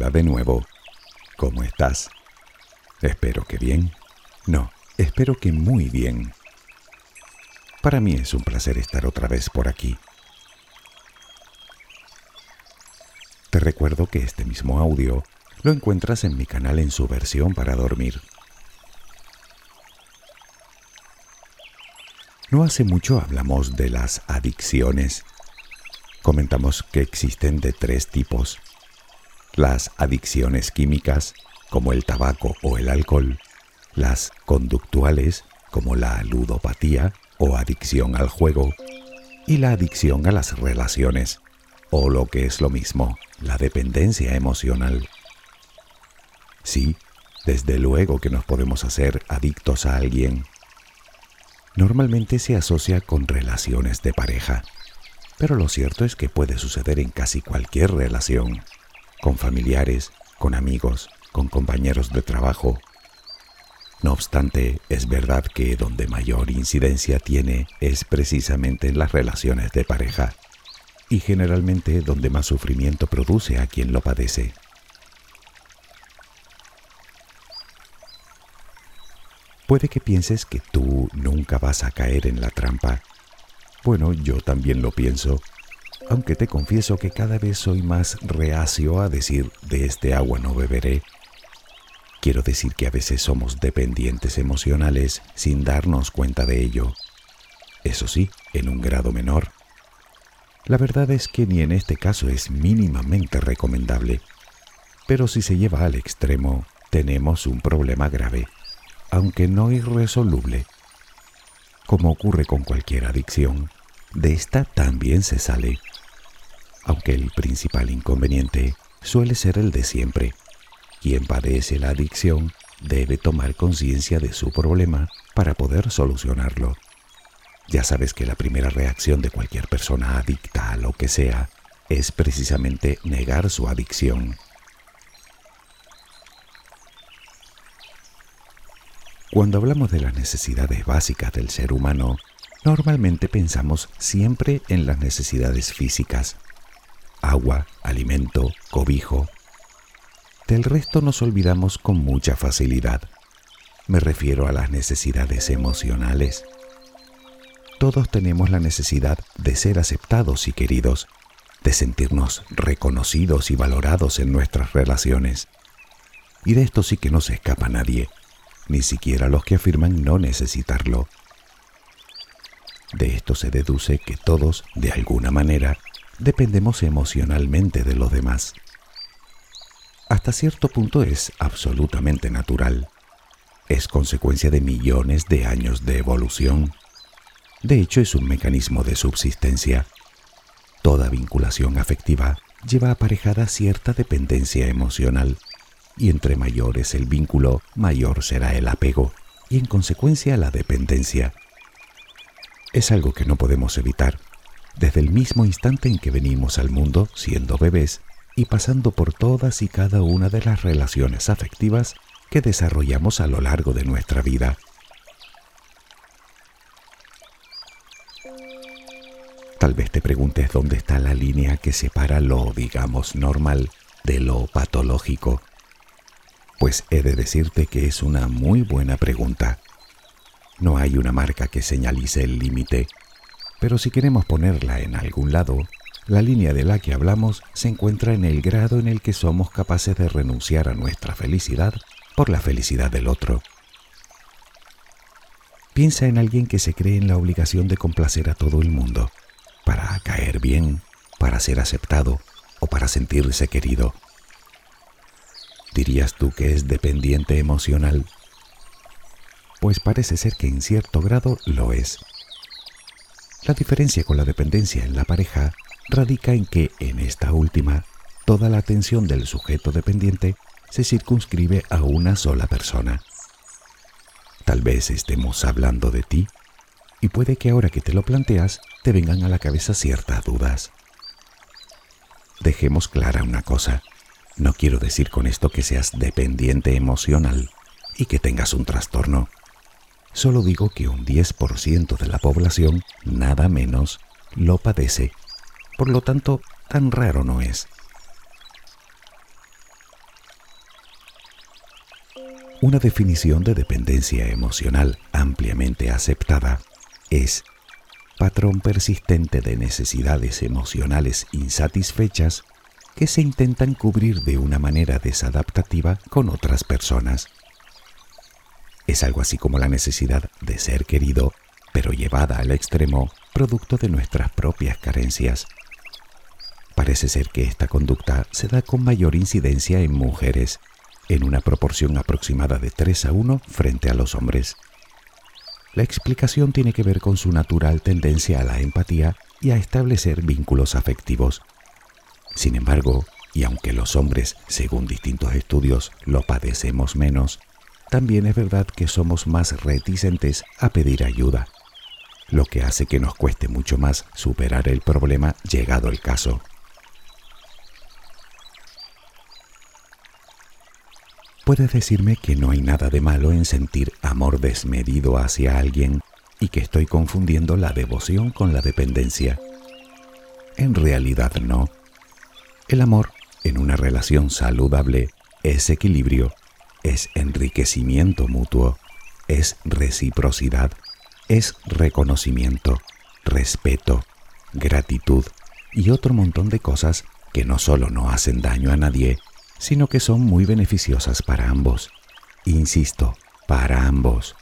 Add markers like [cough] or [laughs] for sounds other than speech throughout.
Hola de nuevo. ¿Cómo estás? Espero que bien. No, espero que muy bien. Para mí es un placer estar otra vez por aquí. Te recuerdo que este mismo audio lo encuentras en mi canal en su versión para dormir. No hace mucho hablamos de las adicciones. Comentamos que existen de tres tipos. Las adicciones químicas, como el tabaco o el alcohol, las conductuales, como la ludopatía o adicción al juego, y la adicción a las relaciones, o lo que es lo mismo, la dependencia emocional. Sí, desde luego que nos podemos hacer adictos a alguien. Normalmente se asocia con relaciones de pareja, pero lo cierto es que puede suceder en casi cualquier relación, con familiares, con amigos, con compañeros de trabajo. No obstante, es verdad que donde mayor incidencia tiene es precisamente en las relaciones de pareja y generalmente donde más sufrimiento produce a quien lo padece. Puede que pienses que tú nunca vas a caer en la trampa. Bueno, yo también lo pienso, aunque te confieso que cada vez soy más reacio a decir de este agua no beberé. Quiero decir que a veces somos dependientes emocionales sin darnos cuenta de ello. Eso sí, en un grado menor. La verdad es que ni en este caso es mínimamente recomendable. Pero si se lleva al extremo, tenemos un problema grave aunque no irresoluble. Como ocurre con cualquier adicción, de esta también se sale, aunque el principal inconveniente suele ser el de siempre. Quien padece la adicción debe tomar conciencia de su problema para poder solucionarlo. Ya sabes que la primera reacción de cualquier persona adicta a lo que sea es precisamente negar su adicción Cuando hablamos de las necesidades básicas del ser humano, normalmente pensamos siempre en las necesidades físicas. Agua, alimento, cobijo. Del resto nos olvidamos con mucha facilidad. Me refiero a las necesidades emocionales. Todos tenemos la necesidad de ser aceptados y queridos, de sentirnos reconocidos y valorados en nuestras relaciones. Y de esto sí que no se escapa nadie ni siquiera los que afirman no necesitarlo. De esto se deduce que todos, de alguna manera, dependemos emocionalmente de los demás. Hasta cierto punto es absolutamente natural. Es consecuencia de millones de años de evolución. De hecho, es un mecanismo de subsistencia. Toda vinculación afectiva lleva aparejada cierta dependencia emocional y entre mayor es el vínculo, mayor será el apego y en consecuencia la dependencia. Es algo que no podemos evitar. Desde el mismo instante en que venimos al mundo siendo bebés y pasando por todas y cada una de las relaciones afectivas que desarrollamos a lo largo de nuestra vida. Tal vez te preguntes dónde está la línea que separa lo, digamos, normal de lo patológico. Pues he de decirte que es una muy buena pregunta. No hay una marca que señalice el límite, pero si queremos ponerla en algún lado, la línea de la que hablamos se encuentra en el grado en el que somos capaces de renunciar a nuestra felicidad por la felicidad del otro. Piensa en alguien que se cree en la obligación de complacer a todo el mundo, para caer bien, para ser aceptado o para sentirse querido. ¿Dirías tú que es dependiente emocional? Pues parece ser que en cierto grado lo es. La diferencia con la dependencia en la pareja radica en que en esta última toda la atención del sujeto dependiente se circunscribe a una sola persona. Tal vez estemos hablando de ti y puede que ahora que te lo planteas te vengan a la cabeza ciertas dudas. Dejemos clara una cosa. No quiero decir con esto que seas dependiente emocional y que tengas un trastorno. Solo digo que un 10% de la población, nada menos, lo padece. Por lo tanto, tan raro no es. Una definición de dependencia emocional ampliamente aceptada es patrón persistente de necesidades emocionales insatisfechas que se intentan cubrir de una manera desadaptativa con otras personas. Es algo así como la necesidad de ser querido, pero llevada al extremo, producto de nuestras propias carencias. Parece ser que esta conducta se da con mayor incidencia en mujeres, en una proporción aproximada de 3 a 1 frente a los hombres. La explicación tiene que ver con su natural tendencia a la empatía y a establecer vínculos afectivos. Sin embargo, y aunque los hombres, según distintos estudios, lo padecemos menos, también es verdad que somos más reticentes a pedir ayuda, lo que hace que nos cueste mucho más superar el problema llegado el caso. Puedes decirme que no hay nada de malo en sentir amor desmedido hacia alguien y que estoy confundiendo la devoción con la dependencia. En realidad no. El amor en una relación saludable es equilibrio, es enriquecimiento mutuo, es reciprocidad, es reconocimiento, respeto, gratitud y otro montón de cosas que no solo no hacen daño a nadie, sino que son muy beneficiosas para ambos. Insisto, para ambos.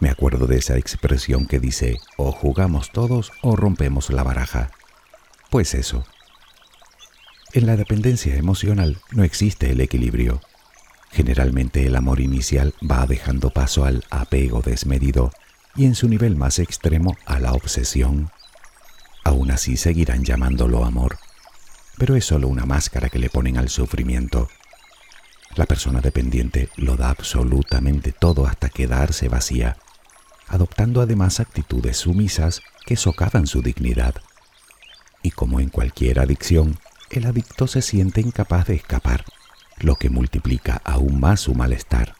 Me acuerdo de esa expresión que dice, o jugamos todos o rompemos la baraja. Pues eso. En la dependencia emocional no existe el equilibrio. Generalmente el amor inicial va dejando paso al apego desmedido y en su nivel más extremo a la obsesión. Aún así seguirán llamándolo amor, pero es solo una máscara que le ponen al sufrimiento. La persona dependiente lo da absolutamente todo hasta quedarse vacía, adoptando además actitudes sumisas que socavan su dignidad. Y como en cualquier adicción, el adicto se siente incapaz de escapar, lo que multiplica aún más su malestar.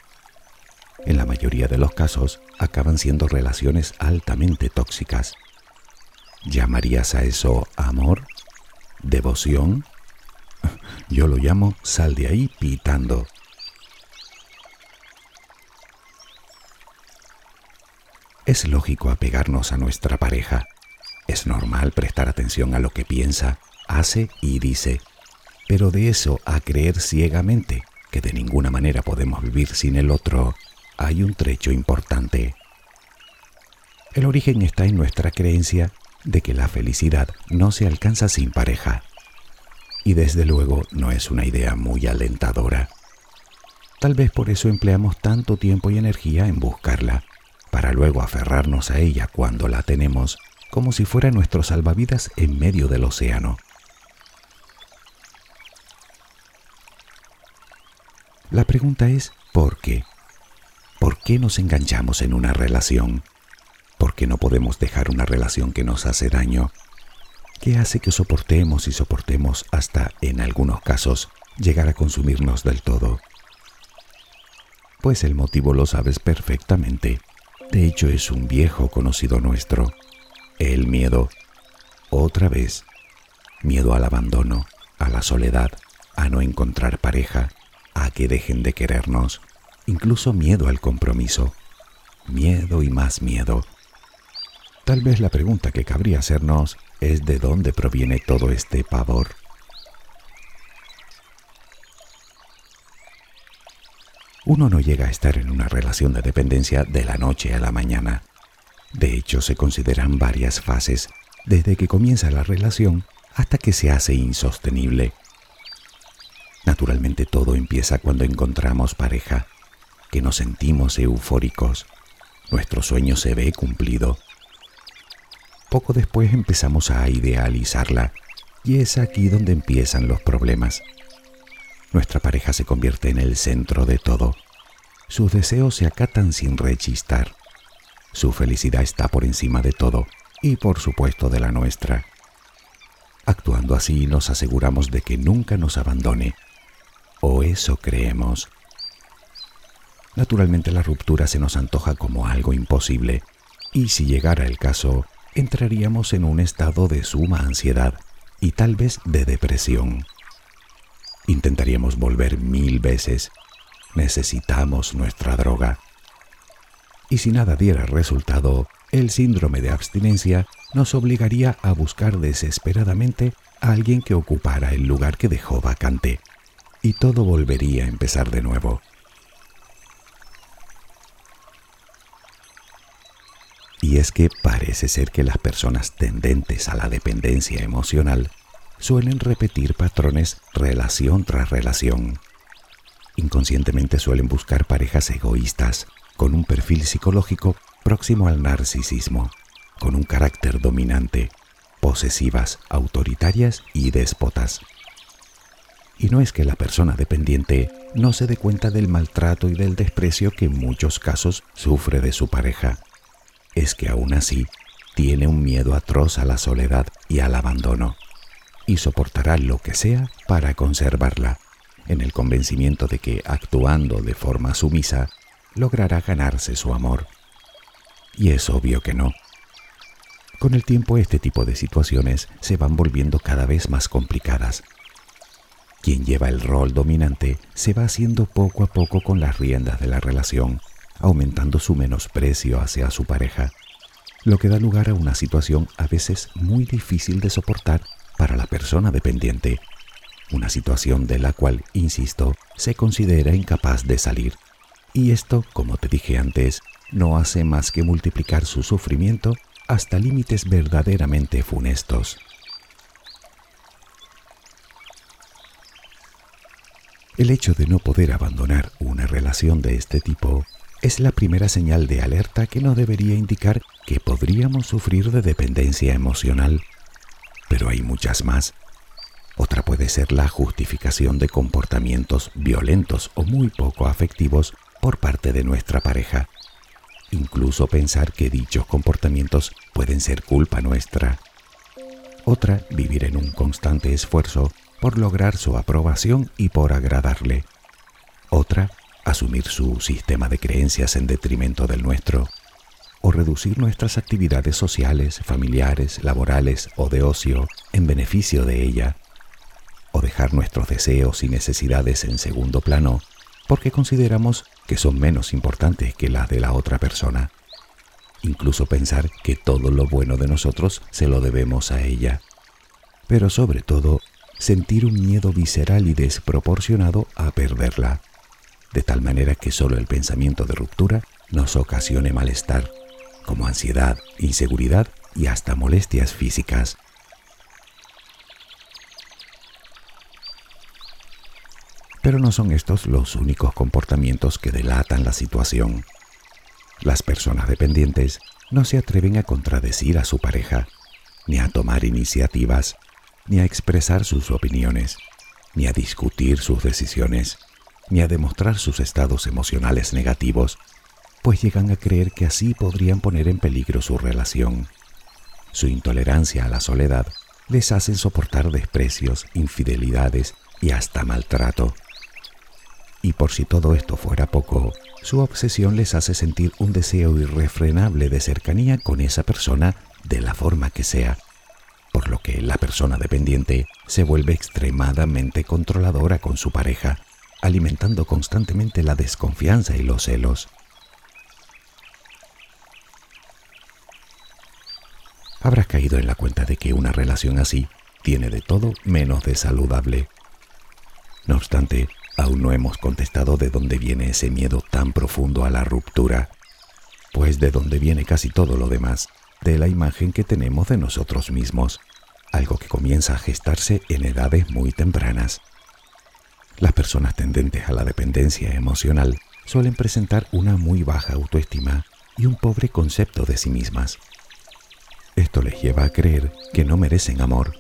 En la mayoría de los casos acaban siendo relaciones altamente tóxicas. ¿Llamarías a eso amor? devoción, [laughs] yo lo llamo sal de ahí pitando. Es lógico apegarnos a nuestra pareja. Es normal prestar atención a lo que piensa, hace y dice. Pero de eso a creer ciegamente que de ninguna manera podemos vivir sin el otro, hay un trecho importante. El origen está en nuestra creencia de que la felicidad no se alcanza sin pareja. Y desde luego no es una idea muy alentadora. Tal vez por eso empleamos tanto tiempo y energía en buscarla, para luego aferrarnos a ella cuando la tenemos, como si fuera nuestro salvavidas en medio del océano. La pregunta es, ¿por qué? ¿Por qué nos enganchamos en una relación? ¿Por qué no podemos dejar una relación que nos hace daño? ¿Qué hace que soportemos y soportemos hasta, en algunos casos, llegar a consumirnos del todo? Pues el motivo lo sabes perfectamente. De hecho, es un viejo conocido nuestro. El miedo. Otra vez. Miedo al abandono, a la soledad, a no encontrar pareja, a que dejen de querernos. Incluso miedo al compromiso. Miedo y más miedo Tal vez la pregunta que cabría hacernos es de dónde proviene todo este pavor. Uno no llega a estar en una relación de dependencia de la noche a la mañana. De hecho, se consideran varias fases, desde que comienza la relación hasta que se hace insostenible. Naturalmente todo empieza cuando encontramos pareja, que nos sentimos eufóricos. Nuestro sueño se ve cumplido poco después empezamos a idealizarla y es aquí donde empiezan los problemas. Nuestra pareja se convierte en el centro de todo. Sus deseos se acatan sin rechistar. Su felicidad está por encima de todo y por supuesto de la nuestra. Actuando así nos aseguramos de que nunca nos abandone. O eso creemos. Naturalmente la ruptura se nos antoja como algo imposible y si llegara el caso, entraríamos en un estado de suma ansiedad y tal vez de depresión. Intentaríamos volver mil veces, necesitamos nuestra droga. Y si nada diera resultado, el síndrome de abstinencia nos obligaría a buscar desesperadamente a alguien que ocupara el lugar que dejó vacante, y todo volvería a empezar de nuevo. Y es que parece ser que las personas tendentes a la dependencia emocional suelen repetir patrones relación tras relación. Inconscientemente suelen buscar parejas egoístas, con un perfil psicológico próximo al narcisismo, con un carácter dominante, posesivas, autoritarias y déspotas. Y no es que la persona dependiente no se dé cuenta del maltrato y del desprecio que en muchos casos sufre de su pareja. Es que aún así tiene un miedo atroz a la soledad y al abandono, y soportará lo que sea para conservarla, en el convencimiento de que actuando de forma sumisa logrará ganarse su amor. Y es obvio que no. Con el tiempo este tipo de situaciones se van volviendo cada vez más complicadas. Quien lleva el rol dominante se va haciendo poco a poco con las riendas de la relación, aumentando su menosprecio hacia su pareja, lo que da lugar a una situación a veces muy difícil de soportar para la persona dependiente, una situación de la cual, insisto, se considera incapaz de salir. Y esto, como te dije antes, no hace más que multiplicar su sufrimiento hasta límites verdaderamente funestos. El hecho de no poder abandonar una relación de este tipo es la primera señal de alerta que nos debería indicar que podríamos sufrir de dependencia emocional. Pero hay muchas más. Otra puede ser la justificación de comportamientos violentos o muy poco afectivos por parte de nuestra pareja. Incluso pensar que dichos comportamientos pueden ser culpa nuestra. Otra, vivir en un constante esfuerzo por lograr su aprobación y por agradarle. Otra, asumir su sistema de creencias en detrimento del nuestro. O reducir nuestras actividades sociales, familiares, laborales o de ocio en beneficio de ella. O dejar nuestros deseos y necesidades en segundo plano porque consideramos que son menos importantes que las de la otra persona. Incluso pensar que todo lo bueno de nosotros se lo debemos a ella. Pero sobre todo, sentir un miedo visceral y desproporcionado a perderla, de tal manera que solo el pensamiento de ruptura nos ocasione malestar, como ansiedad, inseguridad y hasta molestias físicas. Pero no son estos los únicos comportamientos que delatan la situación. Las personas dependientes no se atreven a contradecir a su pareja, ni a tomar iniciativas, ni a expresar sus opiniones, ni a discutir sus decisiones, ni a demostrar sus estados emocionales negativos, pues llegan a creer que así podrían poner en peligro su relación. Su intolerancia a la soledad les hacen soportar desprecios, infidelidades y hasta maltrato. Y por si todo esto fuera poco, su obsesión les hace sentir un deseo irrefrenable de cercanía con esa persona de la forma que sea, por lo que la persona dependiente se vuelve extremadamente controladora con su pareja, alimentando constantemente la desconfianza y los celos. Habrás caído en la cuenta de que una relación así tiene de todo menos de saludable. No obstante, Aún no hemos contestado de dónde viene ese miedo tan profundo a la ruptura, pues de dónde viene casi todo lo demás, de la imagen que tenemos de nosotros mismos, algo que comienza a gestarse en edades muy tempranas. Las personas tendentes a la dependencia emocional suelen presentar una muy baja autoestima y un pobre concepto de sí mismas. Esto les lleva a creer que no merecen amor,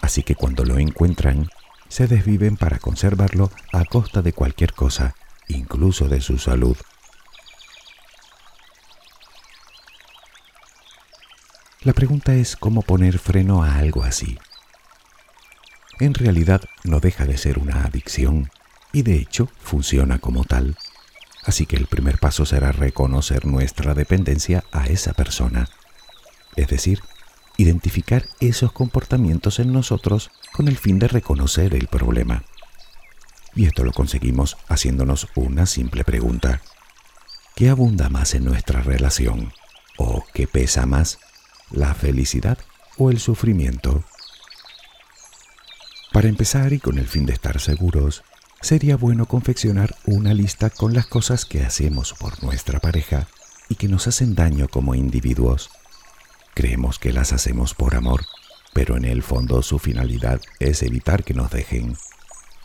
así que cuando lo encuentran se desviven para conservarlo a costa de cualquier cosa, incluso de su salud. La pregunta es cómo poner freno a algo así. En realidad no deja de ser una adicción y de hecho funciona como tal. Así que el primer paso será reconocer nuestra dependencia a esa persona. Es decir, identificar esos comportamientos en nosotros con el fin de reconocer el problema. Y esto lo conseguimos haciéndonos una simple pregunta. ¿Qué abunda más en nuestra relación? ¿O qué pesa más? ¿La felicidad o el sufrimiento? Para empezar y con el fin de estar seguros, sería bueno confeccionar una lista con las cosas que hacemos por nuestra pareja y que nos hacen daño como individuos. Creemos que las hacemos por amor, pero en el fondo su finalidad es evitar que nos dejen.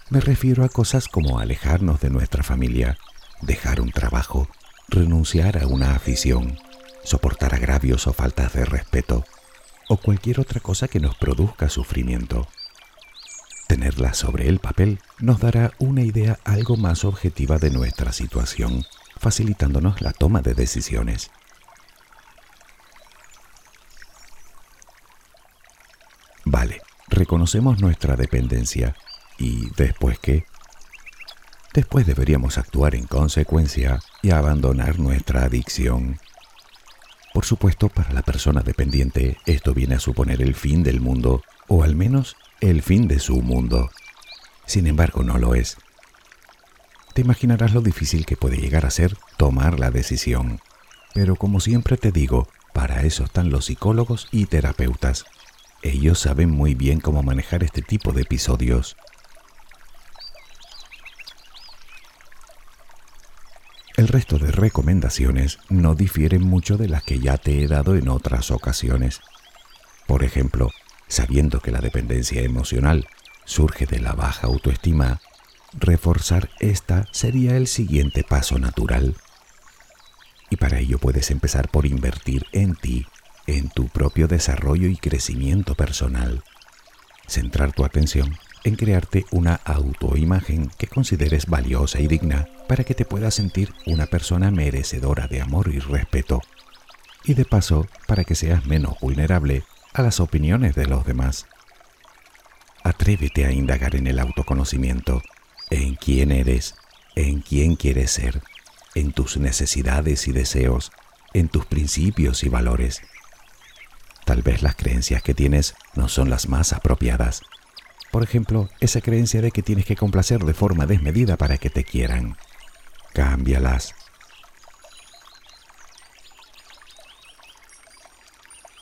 Me refiero a cosas como alejarnos de nuestra familia, dejar un trabajo, renunciar a una afición, soportar agravios o faltas de respeto, o cualquier otra cosa que nos produzca sufrimiento. Tenerla sobre el papel nos dará una idea algo más objetiva de nuestra situación, facilitándonos la toma de decisiones. Vale, reconocemos nuestra dependencia. ¿Y después qué? Después deberíamos actuar en consecuencia y abandonar nuestra adicción. Por supuesto, para la persona dependiente esto viene a suponer el fin del mundo, o al menos el fin de su mundo. Sin embargo, no lo es. Te imaginarás lo difícil que puede llegar a ser tomar la decisión. Pero como siempre te digo, para eso están los psicólogos y terapeutas. Ellos saben muy bien cómo manejar este tipo de episodios. El resto de recomendaciones no difieren mucho de las que ya te he dado en otras ocasiones. Por ejemplo, sabiendo que la dependencia emocional surge de la baja autoestima, reforzar esta sería el siguiente paso natural. Y para ello puedes empezar por invertir en ti, en tu propio desarrollo y crecimiento personal. Centrar tu atención en crearte una autoimagen que consideres valiosa y digna para que te puedas sentir una persona merecedora de amor y respeto. Y de paso, para que seas menos vulnerable a las opiniones de los demás. Atrévete a indagar en el autoconocimiento, en quién eres, en quién quieres ser, en tus necesidades y deseos, en tus principios y valores. Tal vez las creencias que tienes no son las más apropiadas por ejemplo, esa creencia de que tienes que complacer de forma desmedida para que te quieran. Cámbialas.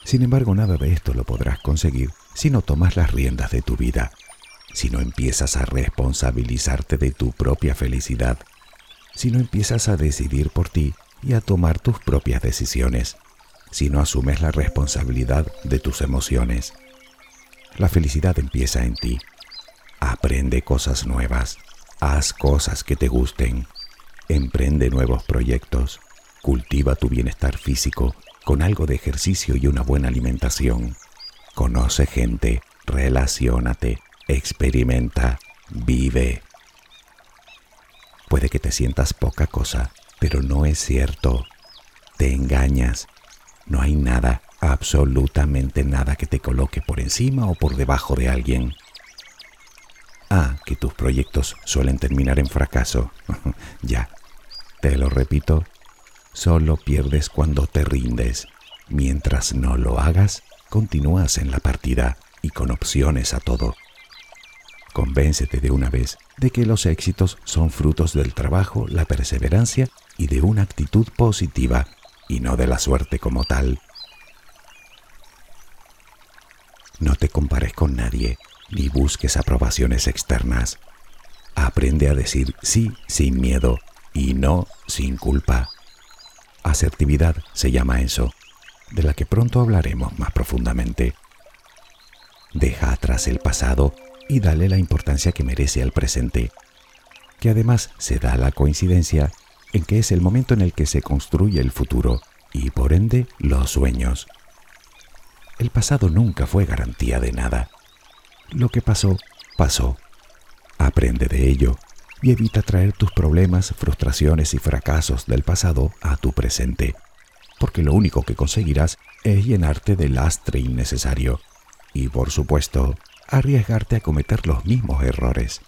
Sin embargo, nada de esto lo podrás conseguir si no tomas las riendas de tu vida, si no empiezas a responsabilizarte de tu propia felicidad, si no empiezas a decidir por ti y a tomar tus propias decisiones, si no asumes la responsabilidad de tus emociones. La felicidad empieza en ti. Aprende cosas nuevas, haz cosas que te gusten, emprende nuevos proyectos, cultiva tu bienestar físico con algo de ejercicio y una buena alimentación. Conoce gente, relaciónate, experimenta, vive. Puede que te sientas poca cosa, pero no es cierto. Te engañas. No hay nada absolutamente nada que te coloque por encima o por debajo de alguien. Ah, que tus proyectos suelen terminar en fracaso. [laughs] ya, te lo repito, solo pierdes cuando te rindes. Mientras no lo hagas, continúas en la partida y con opciones a todo. Convéncete de una vez de que los éxitos son frutos del trabajo, la perseverancia y de una actitud positiva, y no de la suerte como tal. No te compares con nadie, ni busques aprobaciones externas. Aprende a decir sí sin miedo y no sin culpa. Asertividad se llama eso, de la que pronto hablaremos más profundamente. Deja atrás el pasado y dale la importancia que merece al presente, que además se da la coincidencia en que es el momento en el que se construye el futuro y por ende los sueños. El pasado nunca fue garantía de nada. Lo que pasó, pasó. Aprende de ello y evita traer tus problemas, frustraciones y fracasos del pasado a tu presente, porque lo único que conseguirás es llenarte de lastre innecesario y, por supuesto, arriesgarte a cometer los mismos errores.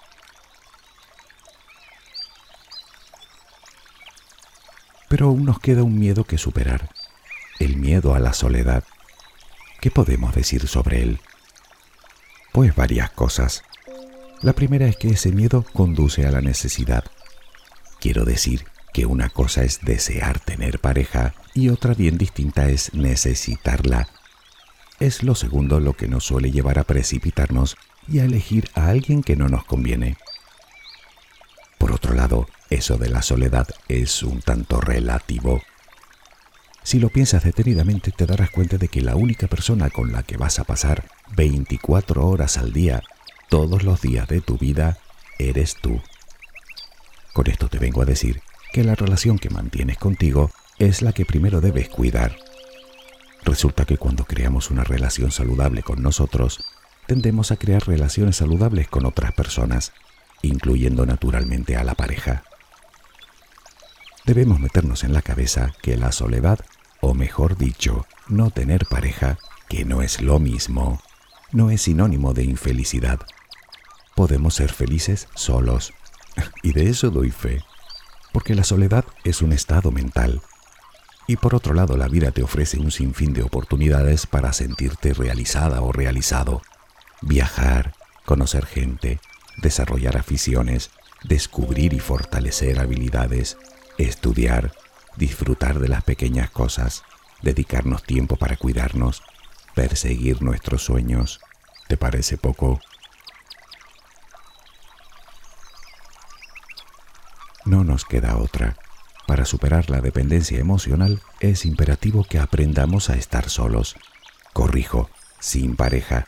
Pero aún nos queda un miedo que superar, el miedo a la soledad. ¿Qué podemos decir sobre él? Pues varias cosas. La primera es que ese miedo conduce a la necesidad. Quiero decir que una cosa es desear tener pareja y otra bien distinta es necesitarla. Es lo segundo lo que nos suele llevar a precipitarnos y a elegir a alguien que no nos conviene. Por otro lado, eso de la soledad es un tanto relativo. Si lo piensas detenidamente te darás cuenta de que la única persona con la que vas a pasar 24 horas al día, todos los días de tu vida, eres tú. Con esto te vengo a decir que la relación que mantienes contigo es la que primero debes cuidar. Resulta que cuando creamos una relación saludable con nosotros, tendemos a crear relaciones saludables con otras personas, incluyendo naturalmente a la pareja. Debemos meternos en la cabeza que la soledad o mejor dicho, no tener pareja, que no es lo mismo, no es sinónimo de infelicidad. Podemos ser felices solos, [laughs] y de eso doy fe, porque la soledad es un estado mental. Y por otro lado, la vida te ofrece un sinfín de oportunidades para sentirte realizada o realizado. Viajar, conocer gente, desarrollar aficiones, descubrir y fortalecer habilidades, estudiar, disfrutar de las pequeñas cosas, dedicarnos tiempo para cuidarnos, perseguir nuestros sueños. ¿Te parece poco? No nos queda otra. Para superar la dependencia emocional es imperativo que aprendamos a estar solos. Corrijo, sin pareja.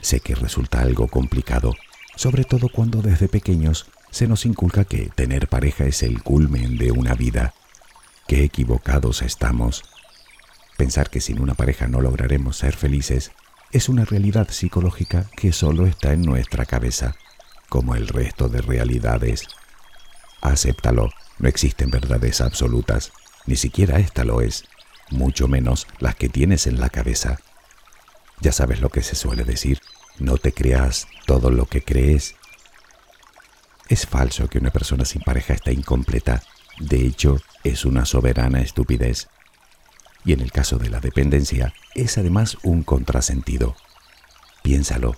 Sé que resulta algo complicado, sobre todo cuando desde pequeños se nos inculca que tener pareja es el culmen de una vida. Qué equivocados estamos. Pensar que sin una pareja no lograremos ser felices es una realidad psicológica que solo está en nuestra cabeza, como el resto de realidades. Acéptalo, no existen verdades absolutas, ni siquiera esta lo es, mucho menos las que tienes en la cabeza. Ya sabes lo que se suele decir, no te creas todo lo que crees. Es falso que una persona sin pareja está incompleta, de hecho, es una soberana estupidez. Y en el caso de la dependencia, es además un contrasentido. Piénsalo.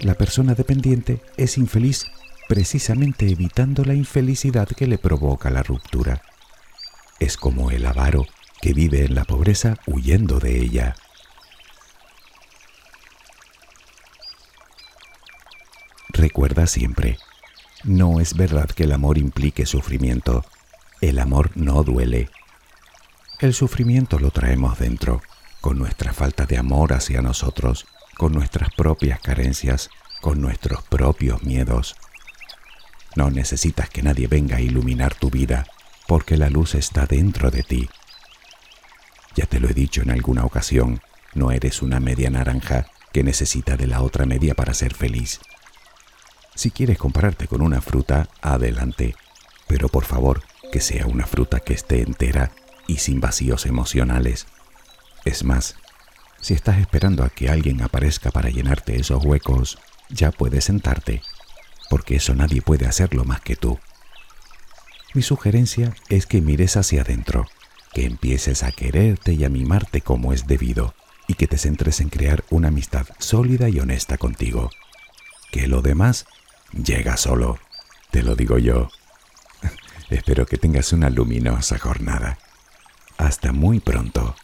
La persona dependiente es infeliz precisamente evitando la infelicidad que le provoca la ruptura. Es como el avaro que vive en la pobreza huyendo de ella. Recuerda siempre, no es verdad que el amor implique sufrimiento. El amor no duele. El sufrimiento lo traemos dentro, con nuestra falta de amor hacia nosotros, con nuestras propias carencias, con nuestros propios miedos. No necesitas que nadie venga a iluminar tu vida, porque la luz está dentro de ti. Ya te lo he dicho en alguna ocasión, no eres una media naranja que necesita de la otra media para ser feliz. Si quieres compararte con una fruta, adelante, pero por favor, que sea una fruta que esté entera y sin vacíos emocionales. Es más, si estás esperando a que alguien aparezca para llenarte esos huecos, ya puedes sentarte, porque eso nadie puede hacerlo más que tú. Mi sugerencia es que mires hacia adentro, que empieces a quererte y a mimarte como es debido, y que te centres en crear una amistad sólida y honesta contigo. Que lo demás llega solo, te lo digo yo. [laughs] Espero que tengas una luminosa jornada. Hasta muy pronto.